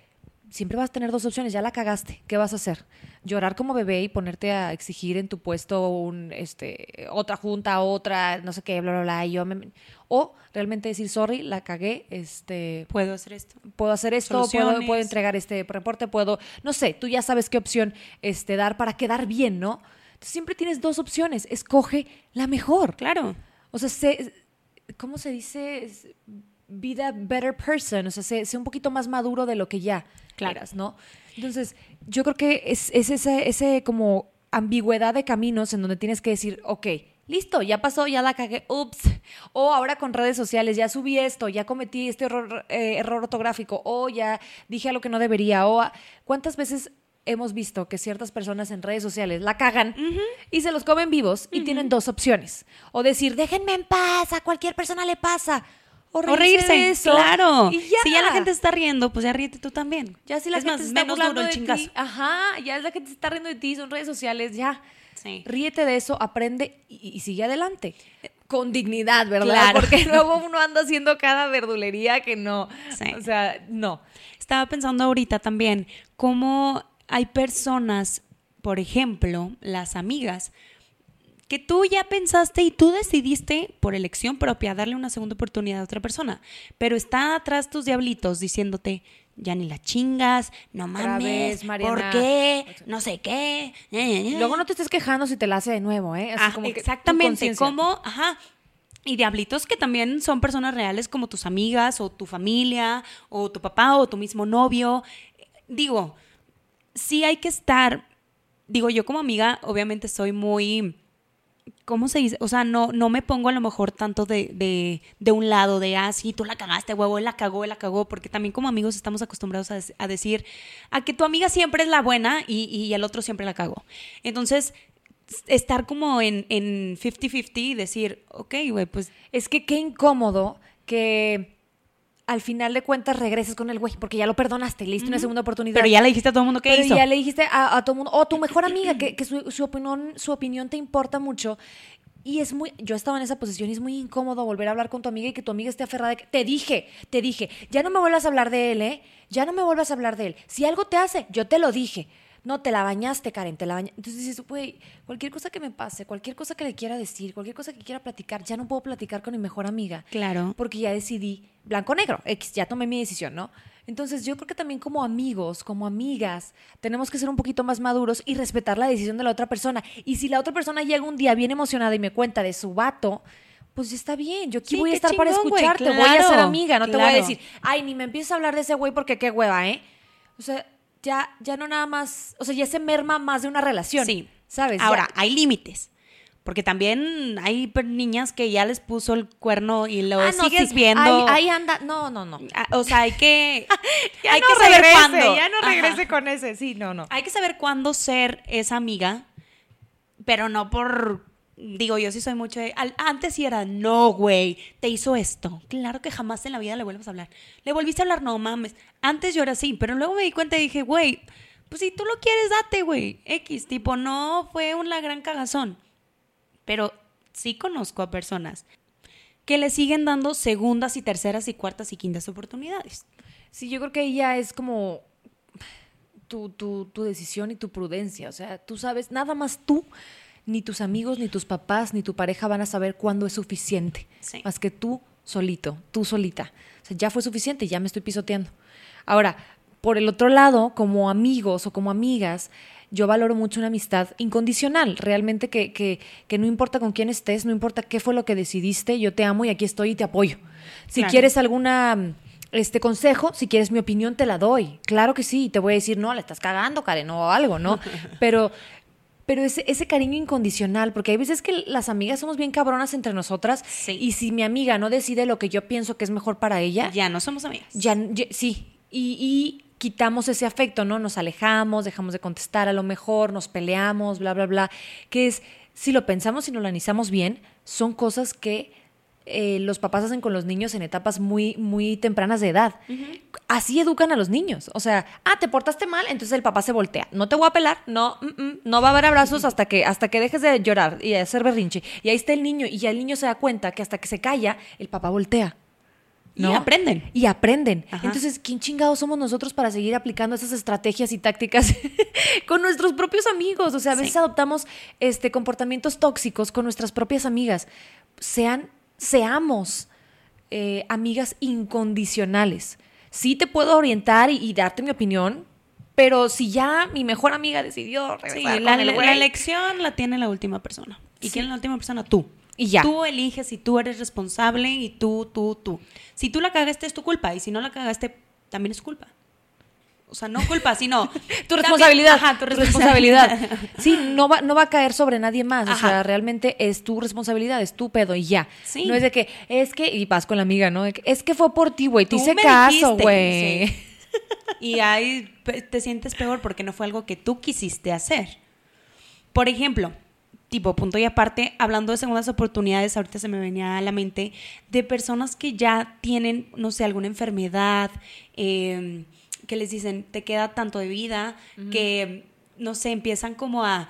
siempre vas a tener dos opciones, ya la cagaste, ¿qué vas a hacer? Llorar como bebé y ponerte a exigir en tu puesto un, este, otra junta, otra, no sé qué, bla, bla, bla, y yo me- O realmente decir, sorry, la cagué, este, Puedo hacer esto. puedo hacer esto, puedo, puedo entregar este reporte, puedo, no sé, tú ya sabes qué opción este, dar para quedar bien, ¿no? Siempre tienes dos opciones, escoge la mejor. Claro. O sea, sé, ¿cómo se dice? Be the better person, o sea, sé, sé un poquito más maduro de lo que ya Claro. eras, ¿no? Entonces, yo creo que es, es ese, ese como ambigüedad de caminos en donde tienes que decir, ok, listo, ya pasó, ya la cagué, ups. O ahora con redes sociales, ya subí esto, ya cometí este error, eh, error ortográfico, o ya dije algo que no debería, o cuántas veces hemos visto que ciertas personas en redes sociales la cagan y se los comen vivos y tienen dos opciones. O decir, déjenme en paz, a cualquier persona le pasa. O O reírse, reírse, de eso. claro. Y ya. Si ya la gente está riendo, pues ya ríete tú también. Ya si la es gente más, está menos duro el de chingazo. ti, ajá, ya es la gente se está riendo de ti, son redes sociales, ya. Sí. Ríete de eso, aprende y, y sigue adelante. Con dignidad, ¿verdad? Claro. Porque luego uno anda haciendo cada verdulería que no. Sí. O sea, no. Estaba pensando ahorita también cómo hay personas, por ejemplo, las amigas, que tú ya pensaste y tú decidiste por elección propia darle una segunda oportunidad a otra persona, pero están atrás tus diablitos diciéndote, ya ni la chingas, no mames, vez. ¿por qué? No sé qué. Luego no te estés quejando si te la hace de nuevo, ¿eh? Así Ah, como exactamente, como, ajá. Y diablitos que también son personas reales como tus amigas o tu familia o tu papá o tu mismo novio. Digo, sí hay que estar, digo yo como amiga, obviamente soy muy, ¿cómo se dice? O sea, no, no me pongo a lo mejor tanto de, de, de un lado, de, ah, sí, tú la cagaste, huevo, él la cagó, él la cagó, porque también como amigos estamos acostumbrados a, decir, a que tu amiga siempre es la buena y, y el otro siempre la cagó. Entonces, estar como en en 50-50 y decir, ok, güey, pues Es que qué incómodo que al final de cuentas regreses con el güey, porque ya lo perdonaste, le diste una segunda oportunidad. Pero ya le dijiste a todo el mundo que Pero hizo. ya le dijiste a, a todo mundo, o tu mejor amiga, que, que su, su opinión, su opinión te importa mucho. Y es muy, yo estaba en esa posición y es muy incómodo volver a hablar con tu amiga y que tu amiga esté aferrada. de que, te dije, te dije, ya no me vuelvas a hablar de él, ¿eh? Ya no me vuelvas a hablar de él. Si algo te hace, yo te lo dije. No, te la bañaste, Karen, te la bañaste. Entonces dices, güey, cualquier cosa que me pase, cualquier cosa que le quiera decir, cualquier cosa que quiera platicar, ya no puedo platicar con mi mejor amiga Claro. porque ya decidí blanco-negro, X, ya tomé mi decisión, ¿no? Entonces yo creo que también como amigos, como amigas, tenemos que ser un poquito más maduros y respetar la decisión de la otra persona. Y si la otra persona llega un día bien emocionada y me cuenta de su vato, pues ya está bien, yo aquí Sí, voy a estar para chingón, escucharte, voy a claro, ser amiga, no te voy a claro. decir, ay, ni me empieces a hablar de ese güey porque qué hueva, ¿eh? O sea, ya, ya no nada más, o sea, ya se merma más de una relación. Sí. ¿Sabes? Ya- Ahora, hay límites. Porque también hay niñas que ya les puso el cuerno y lo Ah, no, sigues sí, viendo. Ahí, ahí anda, no, no, no. Ah, O sea, hay que, Ya hay no que saber regrese, cuándo. Ya no Ajá. regrese con ese, sí, no, no. Hay que saber cuándo ser esa amiga, pero no por digo, yo sí soy mucho de, antes sí era, no, güey, te hizo esto. Claro que jamás en la vida le vuelvas a hablar. Le volviste a hablar, no mames. Antes yo era así, pero luego me di cuenta y dije, güey, pues si tú lo quieres, date, güey. X, tipo, no fue una gran cagazón. Pero sí conozco a personas que le siguen dando segundas y terceras y cuartas y quintas oportunidades. Sí, yo creo que ya es como tu, tu, tu decisión y tu prudencia. O sea, tú sabes, nada más tú, ni tus amigos, ni tus papás, ni tu pareja van a saber cuándo es suficiente. Sí. Más que tú solito, tú solita. O sea, ya fue suficiente, ya me estoy pisoteando. Ahora, por el otro lado, como amigos o como amigas, yo valoro mucho una amistad incondicional, realmente que, que, que no importa con quién estés, no importa qué fue lo que decidiste, yo te amo y aquí estoy y te apoyo. Si Claro. quieres alguna este consejo, si quieres mi opinión, te la doy. Claro que sí, te voy a decir, no, la estás cagando, Karen, o algo, ¿no? Pero, pero ese, ese cariño incondicional, porque hay veces que las amigas somos bien cabronas entre nosotras, Sí. y si mi amiga no decide lo que yo pienso que es mejor para ella, Ya no somos amigas. ya, ya- sí, y, y quitamos ese afecto, ¿no? Nos alejamos, dejamos de contestar a lo mejor, nos peleamos, bla, bla, bla, que es, si lo pensamos y lo analizamos bien, son cosas que eh, los papás hacen con los niños en etapas muy, muy tempranas de edad. Así educan a los niños. O sea, ah, te portaste mal, entonces el papá se voltea. No te voy a pelar, no, mm, mm, no va a haber abrazos hasta que, hasta que dejes de llorar y de hacer berrinche. Y ahí está el niño, y ya el niño se da cuenta que hasta que se calla, el papá voltea. Y aprenden. Y aprenden. Ajá. Entonces, ¿quién chingados somos nosotros para seguir aplicando esas estrategias y tácticas con nuestros propios amigos? O sea, a veces Sí. adoptamos este, comportamientos tóxicos con nuestras propias amigas. Sean, seamos eh, amigas incondicionales. Sí te puedo orientar y, y darte mi opinión, pero si ya mi mejor amiga decidió Sí, regresar la, el la elección la tiene la última persona. ¿Y quién es la última persona? Tú. Y ya. Tú eliges y tú eres responsable y tú, tú, tú. Si tú la cagaste es tu culpa y si no la cagaste también es culpa. O sea, no culpa, sino... tu responsabilidad. Ajá, tu responsabilidad. Sí, no va, no va a caer sobre nadie más. O sea, realmente es tu responsabilidad, es tu pedo y ya. Sí. No es de que, es que, y vas con la amiga, ¿no? Es que fue por ti, güey. Te hice me caso, dijiste, güey. sí. Y ahí te sientes peor porque no fue algo que tú quisiste hacer. Por ejemplo, tipo, punto y aparte, hablando de segundas oportunidades, ahorita se me venía a la mente de personas que ya tienen, no sé, alguna enfermedad, eh, que les dicen, te queda tanto de vida, que, no sé, empiezan como a,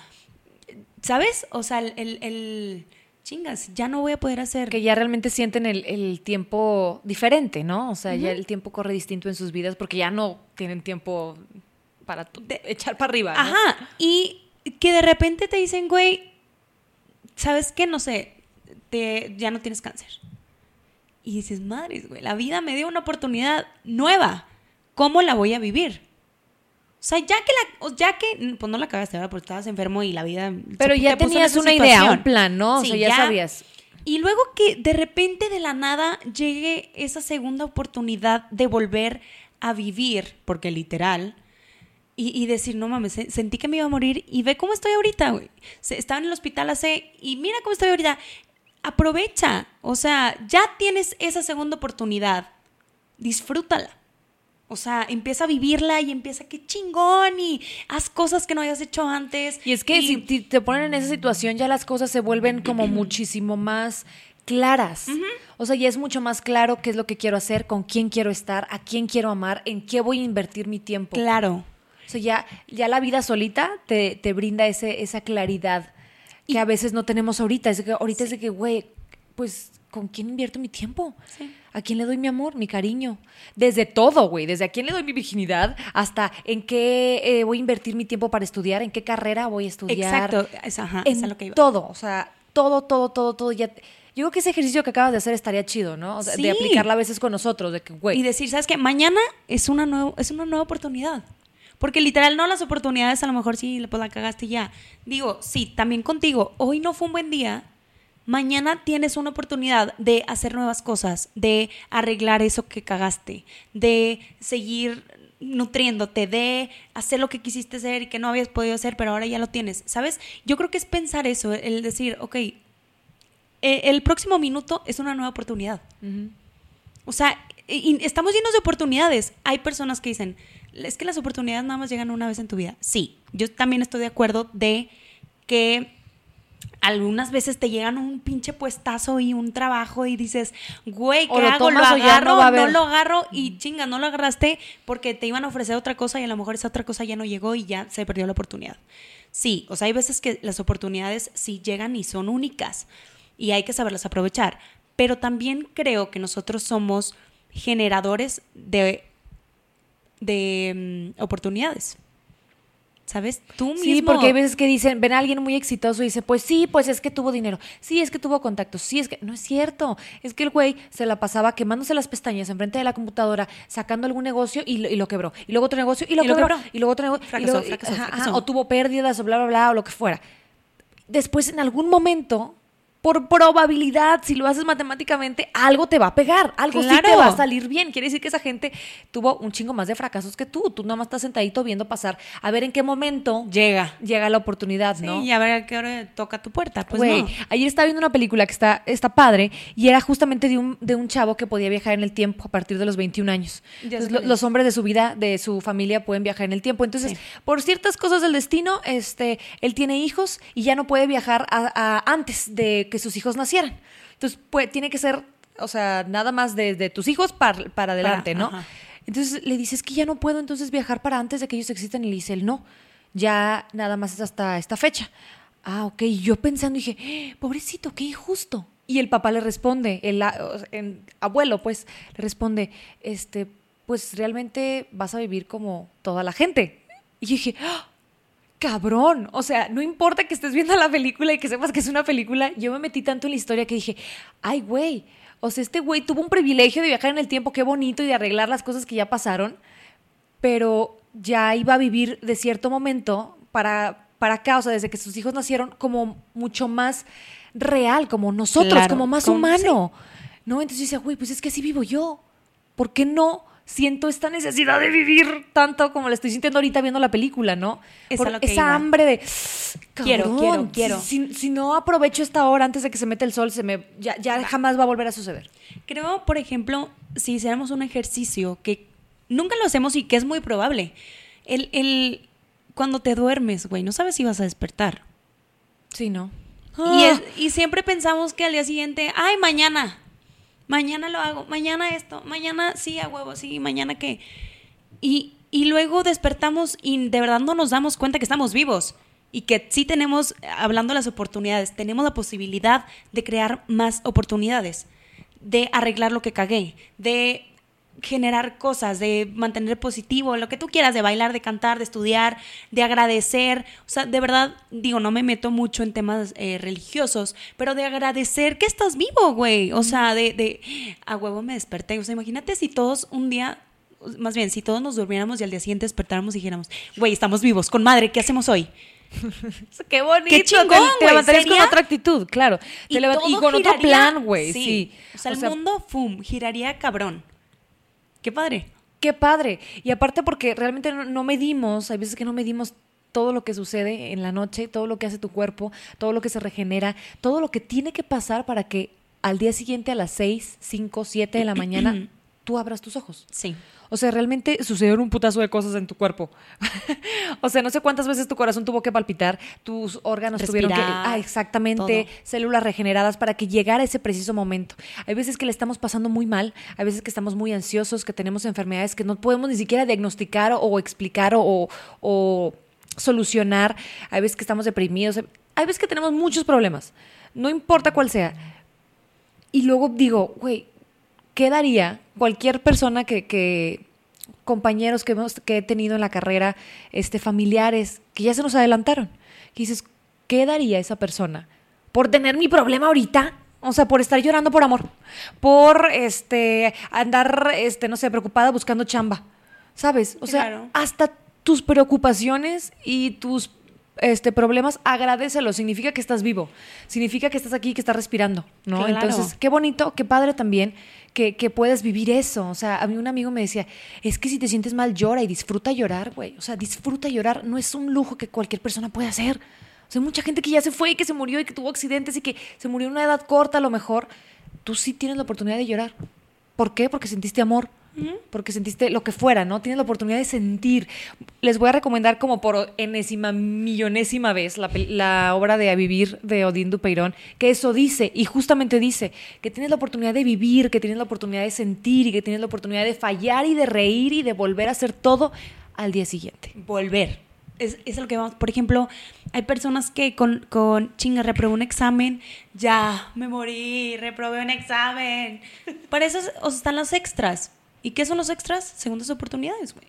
¿sabes? O sea, el, el- el- chingas, ya no voy a poder hacer. Que ya realmente sienten el, el tiempo diferente, ¿no? O sea, ya el tiempo corre distinto en sus vidas porque ya no tienen tiempo para echar para arriba. ¿no? Ajá, y que de repente te dicen, güey, ¿sabes qué? No sé, te, ya no tienes cáncer. Y dices, madres, güey, la vida me dio una oportunidad nueva. ¿Cómo la voy a vivir? O sea, ya que la, o ya que, pues no la cagaste, ¿verdad? Porque estabas enfermo y la vida. Pero se- ya te tenías una idea, un plan, ¿no? O Sí, sea, ya, sabías. Y luego que de repente de la nada llegue esa segunda oportunidad de volver a vivir, porque literal, y, y decir, no mames, se- sentí que me iba a morir y ve cómo estoy ahorita, güey. Estaba en el hospital hace, y mira cómo estoy ahorita. Aprovecha, o sea, ya tienes esa segunda oportunidad, disfrútala. O sea, empieza a vivirla y empieza que chingón y haz cosas que no hayas hecho antes. Y es que si si te ponen en esa situación, ya las cosas se vuelven como muchísimo más claras. O sea, ya es mucho más claro qué es lo que quiero hacer, con quién quiero estar, a quién quiero amar, en qué voy a invertir mi tiempo. Claro. O sea, ya, ya la vida solita te, te brinda ese, esa claridad que a veces no tenemos ahorita. Es que ahorita es de que, güey, pues, ¿con quién invierto mi tiempo? Sí. ¿A quién le doy mi amor, mi cariño? Desde todo, güey. Desde a quién le doy mi virginidad hasta en qué eh, voy a invertir mi tiempo para estudiar, en qué carrera voy a estudiar. Exacto. Es, ajá, en es a lo que iba. todo. O sea, todo, todo, todo, todo. Ya, yo creo que ese ejercicio que acabas de hacer estaría chido, ¿no? O sea, Sí. de aplicarla a veces con nosotros, de que, güey. Y decir, ¿sabes qué? Mañana es una, nueva, es una nueva oportunidad. Porque literal, no las oportunidades, a lo mejor sí, pues la cagaste ya. Digo, sí, también contigo. Hoy no fue un buen día. Mañana tienes una oportunidad de hacer nuevas cosas, de arreglar eso que cagaste, de seguir nutriéndote, de hacer lo que quisiste hacer y que no habías podido hacer, pero ahora ya lo tienes. ¿Sabes? Yo creo que es pensar eso, el decir, ok, eh, el próximo minuto es una nueva oportunidad. O sea, estamos llenos de oportunidades. Hay personas que dicen, es que las oportunidades nada más llegan una vez en tu vida. Sí, yo también estoy de acuerdo de que algunas veces te llegan un pinche puestazo y un trabajo y dices, güey, ¿qué O lo hago? ¿Lo tomas o ya agarro? no lo agarro y chinga, no lo agarraste porque te iban a ofrecer otra cosa y a lo mejor esa otra cosa ya no llegó y ya se perdió la oportunidad. Sí, o sea, hay veces que las oportunidades sí llegan y son únicas y hay que saberlas aprovechar, pero también creo que nosotros somos generadores de, de mm, oportunidades. ¿Sabes? Tú mismo. Sí, porque hay veces que dicen, ven a alguien muy exitoso y dice, pues sí, pues es que tuvo dinero, sí, es que tuvo contactos, sí, es que no es cierto, es que el güey se la pasaba quemándose las pestañas enfrente de la computadora, sacando algún negocio y lo, y lo quebró, y luego otro negocio y lo, Y quebró, quebró. y luego otro negocio, y Fracasó, luego- fracasó, ajá, ajá, fracasó. o tuvo pérdidas o bla, bla, bla, o lo que fuera. Después, en algún momento, por probabilidad, si lo haces matemáticamente, algo te va a pegar, algo sí te va a salir bien. Quiere decir que esa gente tuvo un chingo más de fracasos que tú. Tú nada más estás sentadito viendo pasar a ver en qué momento llega. llega la oportunidad, ¿no? Y a ver a qué hora toca tu puerta. Pues Güey, no. ayer estaba viendo una película que está, está padre y era justamente de un, de un chavo que podía viajar en el tiempo a partir de los 21 años. Entonces, lo- los hombres de su vida, de su familia, pueden viajar en el tiempo. Entonces, Sí. por ciertas cosas del destino, este, él tiene hijos y ya no puede viajar a- a- antes de que sus hijos nacieran. Entonces, pues, tiene que ser, o sea, nada más de, de tus hijos para, para adelante, ¿no? ajá. Entonces le dices que ya no puedo entonces viajar para antes de que ellos existan y le dice él no, ya nada más es hasta esta fecha. Ah, ok, y yo pensando dije, "Eh, pobrecito, qué injusto. Y el papá le responde, el, abuelo pues, le responde, este, pues realmente vas a vivir como toda la gente. Y yo dije, "Ah, cabrón, o sea, no importa que estés viendo la película y que sepas que es una película, yo me metí tanto en la historia que dije, ay, güey, o sea, este güey tuvo un privilegio de viajar en el tiempo, qué bonito, y de arreglar las cosas que ya pasaron, pero ya iba a vivir de cierto momento para, para acá, o sea, desde que sus hijos nacieron, como mucho más real, como nosotros, Claro, como más como- humano. ¿No? Entonces yo decía, güey, pues es que así vivo yo. ¿Por qué no siento esta necesidad de vivir tanto como la estoy sintiendo ahorita viendo la película, ¿no? Es Por esa iba. hambre de Quiero, quiero, quiero. Si, si- no aprovecho esta hora antes de que se mete el sol, se me ya, ya jamás va a volver a suceder. Creo, por ejemplo, si hiciéramos un ejercicio que nunca lo hacemos y que es muy probable. El, el cuando te duermes, güey, no sabes si vas a despertar. Sí, ¿no? Y, es- y siempre pensamos que al día siguiente, ay, mañana, mañana lo hago, mañana esto, mañana sí, a huevo, sí, mañana qué. Y, y luego despertamos y de verdad no nos damos cuenta que estamos vivos y que sí tenemos, hablando de las oportunidades, tenemos la posibilidad de crear más oportunidades, de arreglar lo que cagué, de generar cosas, de mantener positivo, lo que tú quieras, de bailar, de cantar, de estudiar, de agradecer. O sea, de verdad, digo, no me meto mucho en temas eh, religiosos, pero de agradecer que estás vivo, güey. O sea, de, de, a huevo me desperté. O sea, imagínate si todos un día, más bien, si todos nos durmiéramos y al día siguiente despertáramos y dijéramos, güey, estamos vivos, con madre, ¿qué hacemos hoy? Qué bonito. Qué chingón, te, levantarías con otra actitud, claro. Te y todo con otro plan, güey. Sí. O sea, el mundo, fum, giraría cabrón. Qué padre. Qué padre. Y aparte porque realmente no, no medimos, hay veces que no medimos todo lo que sucede en la noche, todo lo que hace tu cuerpo, todo lo que se regenera, todo lo que tiene que pasar para que al día siguiente a las 6, 5, 7 de la mañana tú abras tus ojos. Sí. O sea, realmente sucedieron un putazo de cosas en tu cuerpo. o sea, no sé cuántas veces tu corazón tuvo que palpitar, tus órganos tuvieron que... Respirar, Ah, exactamente, todo. células regeneradas para que llegara ese preciso momento. Hay veces que le estamos pasando muy mal, hay veces que estamos muy ansiosos, que tenemos enfermedades que no podemos ni siquiera diagnosticar o, o explicar o, o solucionar. Hay veces que estamos deprimidos, hay veces que tenemos muchos problemas. No importa cuál sea. Y luego digo, güey, ¿qué daría cualquier persona que, que compañeros que, hemos, que he tenido en la carrera, este, familiares, que ya se nos adelantaron? Que dices, ¿qué daría esa persona por tener mi problema ahorita? O sea, por estar llorando por amor, por este andar, este, no sé, preocupada buscando chamba. ¿Sabes? O sea, Claro. hasta tus preocupaciones y tus este, problemas, agradecelos. Significa que estás vivo. Significa que estás aquí, que estás respirando, ¿no? Claro. Entonces, qué bonito, qué padre también que, que puedes vivir eso. O sea, a mí un amigo me decía, es que si te sientes mal, llora y disfruta llorar, güey. O sea, disfruta llorar. No es un lujo que cualquier persona puede hacer. O sea, mucha gente que ya se fue y que se murió y que tuvo accidentes y que se murió en una edad corta a lo mejor. Tú sí tienes la oportunidad de llorar. ¿Por qué? Porque sentiste amor. Porque sentiste lo que fuera, ¿no? Tienes la oportunidad de sentir. Les voy a recomendar como por enésima, millonésima vez la, obra de A Vivir de Odín Dupeirón, que eso dice, y justamente dice, que tienes la oportunidad de vivir, que tienes la oportunidad de sentir y que tienes la oportunidad de fallar y de reír y de volver a hacer todo al día siguiente. volver. Es, es lo que vamos. Por ejemplo, hay personas que con, con chinga, reprobé un examen, ya me morí, reprobé un examen. Para eso es- o sea, están los extras. ¿Y qué son los extras? Segundas oportunidades, güey.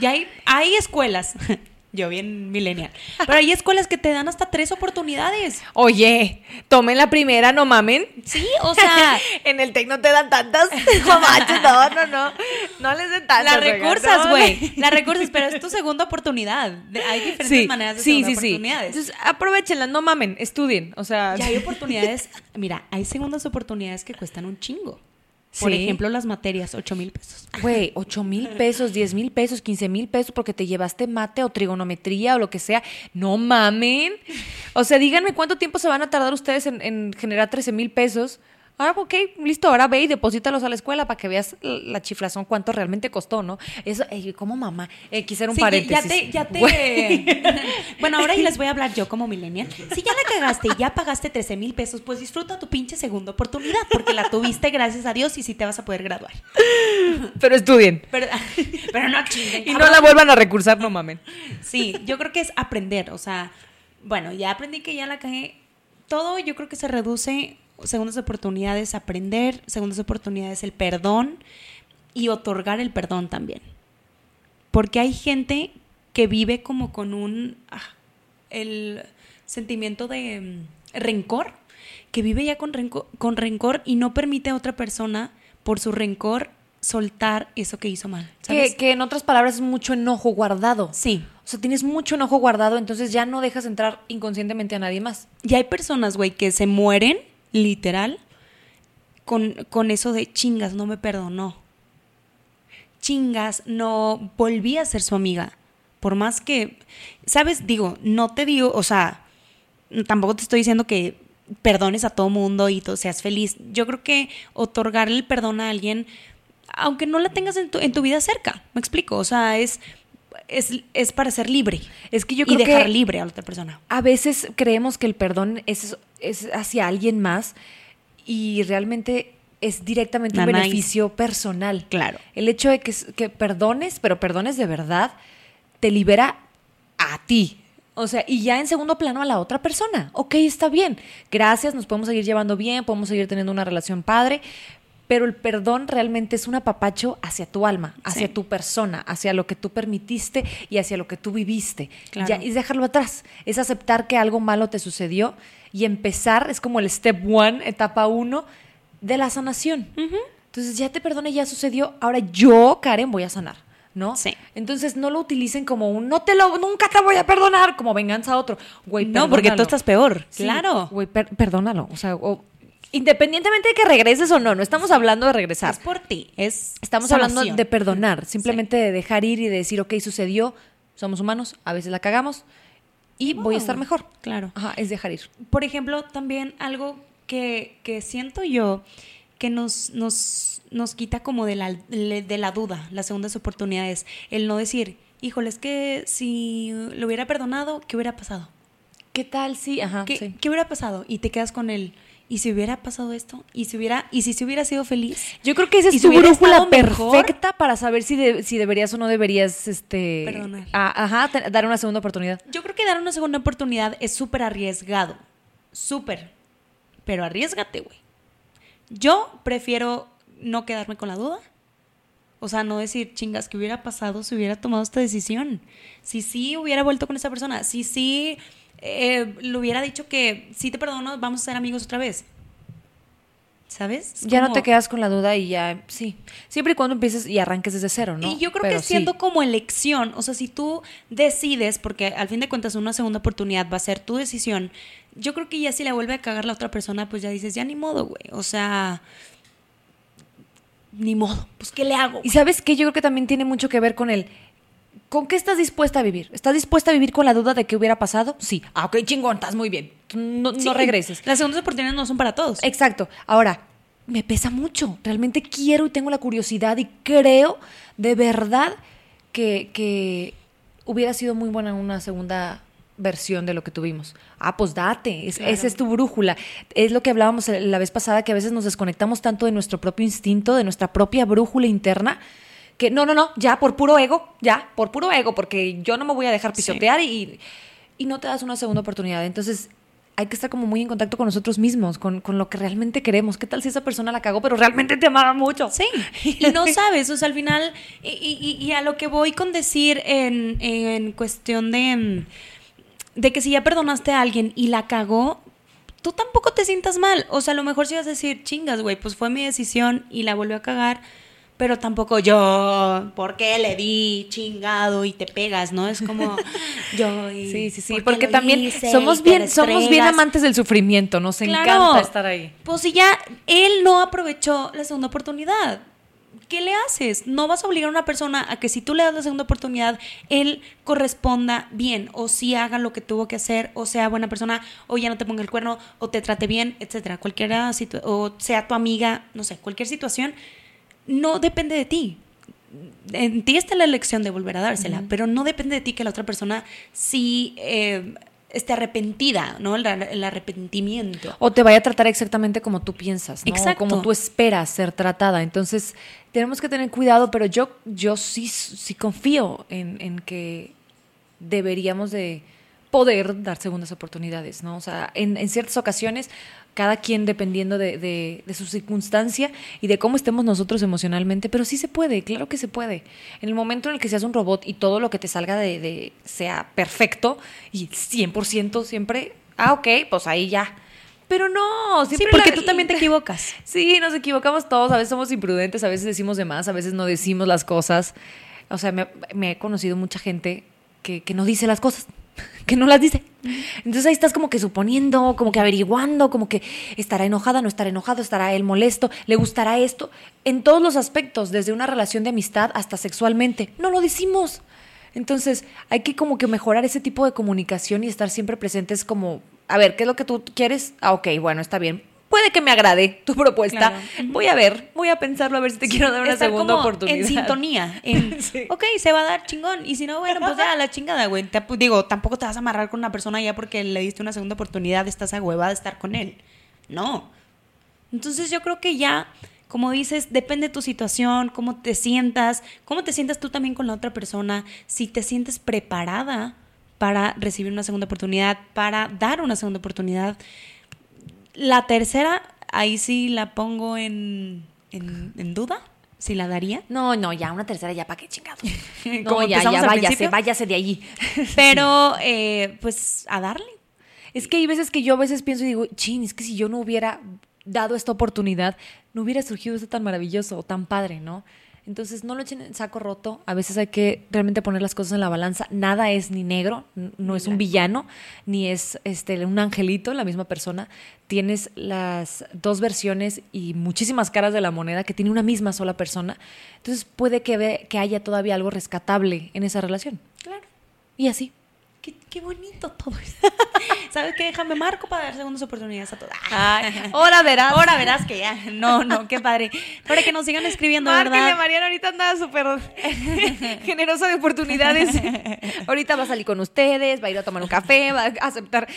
Y hay, hay escuelas, yo bien millennial, pero hay escuelas que te dan hasta tres oportunidades. Oye, tomen la primera, no mamen. Sí, o sea, en el TEC no te dan tantas. No no, no, no. No les den tantas. las recursas, no. güey. Las recursas, pero es tu segunda oportunidad. Hay diferentes Sí, maneras de sí, sí, sí. oportunidades. Entonces, aprovechenla, no mamen, estudien. O sea, Y hay oportunidades, mira, hay segundas oportunidades que cuestan un chingo. Por Sí. ejemplo, las materias, 8 mil pesos. Güey, 8 mil pesos, 10 mil pesos, 15 mil pesos porque te llevaste mate o trigonometría o lo que sea. No mamen. O sea, díganme cuánto tiempo se van a tardar ustedes en, en generar 13 mil pesos. Ah, ok, listo, ahora ve y deposítalos a la escuela para que veas la la chiflazón cuánto realmente costó, ¿no? Eso, como mamá, eh, quise hacer un Sí, paréntesis. ya te, ya te... Bueno, ahora ya les voy a hablar yo como millennial. Si ya la cagaste y ya pagaste 13 mil pesos, pues disfruta tu pinche segunda oportunidad, porque la tuviste gracias a Dios y sí te vas a poder graduar. Pero estudien. Pero, pero no chinguen. Y no la vuelvan a recursar, no mamen. Sí, yo creo que es aprender, o sea, bueno, ya aprendí que ya la cagué. Todo yo creo que se reduce, segundas oportunidades, aprender, segundas oportunidades, el perdón y otorgar el perdón también. Porque hay gente que vive como con un, ah, el sentimiento de mm, rencor, que vive ya con rencor, con rencor y no permite a otra persona, por su rencor, soltar eso que hizo mal. ¿sabes? Que, que en otras palabras es mucho enojo guardado. Sí. O sea, tienes mucho enojo guardado, entonces ya no dejas entrar inconscientemente a nadie más. Y hay personas, güey, que se mueren, literal, con, con eso de chingas, no me perdonó. Chingas, no volví a ser su amiga. Por más que, ¿sabes? Digo, no te digo, o sea, tampoco te estoy diciendo que perdones a todo mundo y tú seas feliz. Yo creo que otorgarle el perdón a alguien, aunque no la tengas en tu, en tu vida cerca, me explico. O sea, es, es, es para ser libre. Es que yo y creo dejar que libre a la otra persona. a veces creemos que el perdón es, es hacia alguien más y realmente es directamente un beneficio personal. Claro. El hecho de que, que perdones, pero perdones de verdad, te libera a ti. O sea, y ya en segundo plano a la otra persona. Ok, está bien. Gracias, nos podemos seguir llevando bien, podemos seguir teniendo una relación padre, pero el perdón realmente es un apapacho hacia tu alma, hacia Sí. tu persona, hacia lo que tú permitiste y hacia lo que tú viviste. Claro. Ya, es dejarlo atrás, es aceptar que algo malo te sucedió y empezar, es como el step one, etapa uno de la sanación. Entonces ya te perdoné, ya sucedió, ahora yo, Karen, voy a sanar, ¿no? Sí. Entonces no lo utilicen como un no te lo, nunca te voy a perdonar, como venganza a otro. Güey, No, porque tú estás peor. Sí, claro. Güey, per- perdónalo. O sea, o- independientemente de que regreses o no, no estamos hablando de regresar. Es por ti. Es Estamos sanación. hablando de perdonar, simplemente de dejar ir y de decir, ok, sucedió, somos humanos, a veces la cagamos y voy a estar modo. mejor. Claro. Ajá, es dejar ir. Por ejemplo, también algo que, que siento yo que nos, nos, nos quita como de la, de la duda, las segundas oportunidades, el no decir, híjole, es que si lo hubiera perdonado, ¿qué hubiera pasado? ¿Qué tal? Sí, ajá. ¿Qué, sí. qué hubiera pasado? Y te quedas con el, ¿y si hubiera pasado esto? ¿Y si hubiera, y si se hubiera sido feliz? Yo creo que esa ¿Y es tu brújula perfecta para saber si, de- si deberías o no deberías este, Perdonar. a- ajá, te- dar una segunda oportunidad. Yo creo que dar una segunda oportunidad es súper arriesgado. Súper. Pero arriesgate, güey. Yo prefiero no quedarme con la duda. O sea, no decir, chingas, ¿qué hubiera pasado si hubiera tomado esta decisión? Si sí hubiera vuelto con esa persona. Si sí eh, le hubiera dicho que sí te perdono, vamos a ser amigos otra vez. ¿Sabes? Es Ya no te quedas con la duda y ya, sí. Siempre y cuando empieces y arranques desde cero, ¿no? Y yo creo Pero que sí. siendo como elección, o sea, si tú decides, porque al fin de cuentas una segunda oportunidad va a ser tu decisión, yo creo que ya si la vuelve a cagar la otra persona, pues ya dices, ya ni modo, güey. O sea, ni modo. Pues, ¿qué le hago? Y sabes qué, yo creo que también tiene mucho que ver con el ¿Con qué estás dispuesta a vivir? ¿Estás dispuesta a vivir con la duda de qué hubiera pasado? Sí. Ah, ok, chingón, estás muy bien. No, regreses. Las segundas oportunidades no son para todos. Exacto. Ahora, me pesa mucho. Realmente quiero y tengo la curiosidad y creo de verdad que, que hubiera sido muy buena una segunda versión de lo que tuvimos. Ah, pues date, esa es tu brújula. Es lo que hablábamos la vez pasada, que a veces nos desconectamos tanto de nuestro propio instinto, de nuestra propia brújula interna, que no, no, no, ya por puro ego, ya, por puro ego, porque yo no me voy a dejar pisotear y, y no te das una segunda oportunidad. Entonces, hay que estar como muy en contacto con nosotros mismos, con, con, lo que realmente queremos. ¿Qué tal si esa persona la cagó, pero realmente te amaba mucho? Sí, y no sabes, o sea, al final, y, y, y a lo que voy con decir en, en cuestión de, de que si ya perdonaste a alguien y la cagó, tú tampoco te sientas mal. O sea, a lo mejor si vas a decir, chingas, güey, pues fue mi decisión y la volvió a cagar pero tampoco yo, ¿por qué le di chingado y te pegas, no? Es como yo y Sí, sí, sí, porque también somos bien somos bien amantes del sufrimiento, nos encanta estar ahí. Pues si ya él no aprovechó la segunda oportunidad, ¿qué le haces? No vas a obligar a una persona a que si tú le das la segunda oportunidad, él corresponda bien, o si haga lo que tuvo que hacer, o sea buena persona, o ya no te ponga el cuerno, o te trate bien, etcétera. Cualquiera, o sea tu amiga, no sé, cualquier situación no depende de ti. En ti está la elección de volver a dársela, pero no depende de ti que la otra persona sí eh, esté arrepentida, ¿no? El, arrepentimiento. O te vaya a tratar exactamente como tú piensas, ¿no? Exacto. Como tú esperas ser tratada. Entonces, tenemos que tener cuidado, pero yo, yo sí, sí confío en, en que deberíamos de poder dar segundas oportunidades, ¿no? O sea, en, en ciertas ocasiones cada quien dependiendo de, su circunstancia y de cómo estemos nosotros emocionalmente, pero sí se puede, claro que se puede. En el momento en el que seas un robot y todo lo que te salga de, sea perfecto y 100% siempre, ah, ok, pues ahí ya. Pero no, siempre. Sí, porque tú también te equivocas. Sí, nos equivocamos todos. A veces somos imprudentes, a veces decimos de más, a veces no decimos las cosas. O sea, me, he conocido mucha gente que, que no dice las cosas que no las dice. Entonces ahí estás como que suponiendo, como que averiguando, como que estará enojada, no estará enojado, estará él molesto, le gustará esto, en todos los aspectos, desde una relación de amistad hasta sexualmente. No lo decimos. Entonces hay que como que mejorar ese tipo de comunicación y estar siempre presentes como, a ver, ¿qué es lo que tú quieres? Ah, ok, bueno, está bien puede que me agrade tu propuesta. Voy a ver, voy a pensarlo a ver si te quiero dar una segunda oportunidad. En sintonía. En, Ok, se va a dar chingón. Y si no, bueno, pues ya, la chingada, güey. digo, tampoco te vas a amarrar con una persona ya porque le diste una segunda oportunidad, estás a hueva de estar con él. No. Entonces yo creo que ya, como dices, depende de tu situación, cómo te sientas, cómo te sientas tú también con la otra persona, si te sientes preparada para recibir una segunda oportunidad, para dar una segunda oportunidad. La tercera, ahí sí la pongo en, en, duda. ¿Si la daría? No, no, ya una tercera, ya para qué chingado. no, ya, ya váyase, váyase de allí. Pero, eh, pues, a darle. Es que hay veces que yo a veces pienso y digo, chin, es que si yo no hubiera dado esta oportunidad, no hubiera surgido esto tan maravilloso o tan padre, ¿no? Entonces, no lo echen en saco roto. A veces hay que realmente poner las cosas en la balanza. Nada es ni negro, no es un villano, ni es este, un angelito, la misma persona. Tienes las dos versiones y muchísimas caras de la moneda que tiene una misma sola persona. Entonces, puede que, ve, que haya todavía algo rescatable en esa relación. Claro. Y así. Qué, bonito todo esto. ¿Sabes qué? Déjame marco para dar segundas oportunidades a todas. ahora verás. Ahora verás que ya. No, no, qué padre. Para que nos sigan escribiendo, ¿verdad? Mariana ahorita anda súper generosa de oportunidades. ahorita va a salir con ustedes, va a ir a tomar un café, va a aceptar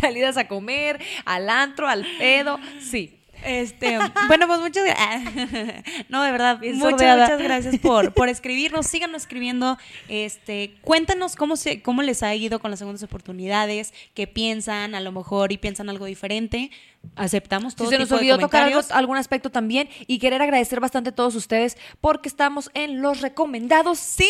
salidas a comer, al antro, al pedo. Sí, este, bueno, pues muchas gracias. No, de verdad, muchas, muchas gracias por, por escribirnos. Síganos escribiendo. Este, cuéntanos cómo se, cómo les ha ido con las segundas oportunidades, qué piensan, a lo mejor y piensan algo diferente aceptamos todo. Si se nos olvidó tocar algún aspecto también y querer agradecer bastante a todos ustedes porque estamos en los recomendados. Sí,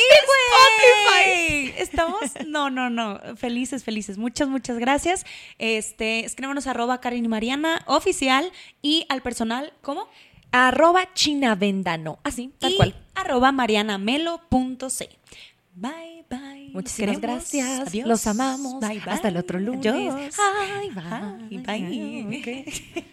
güey. Estamos, no, no, no, felices, felices. Muchas, muchas gracias. Este, escríbanos arroba Karen y Mariana oficial y al personal, ¿cómo? Arroba chinavendano, así, tal cual. Arroba marianamelo.c. Bye, bye. Muchísimas gracias. Adiós. Los amamos. Bye, bye. Hasta el otro lunes. Adiós. Bye, bye. Bye. Okay.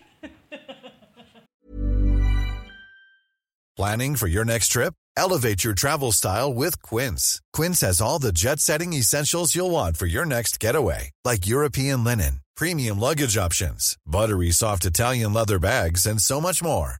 Planning for your next trip? Elevate your travel style with Quince. Quince has all the jet-setting essentials you'll want for your next getaway, like European linen, premium luggage options, buttery soft Italian leather bags, and so much more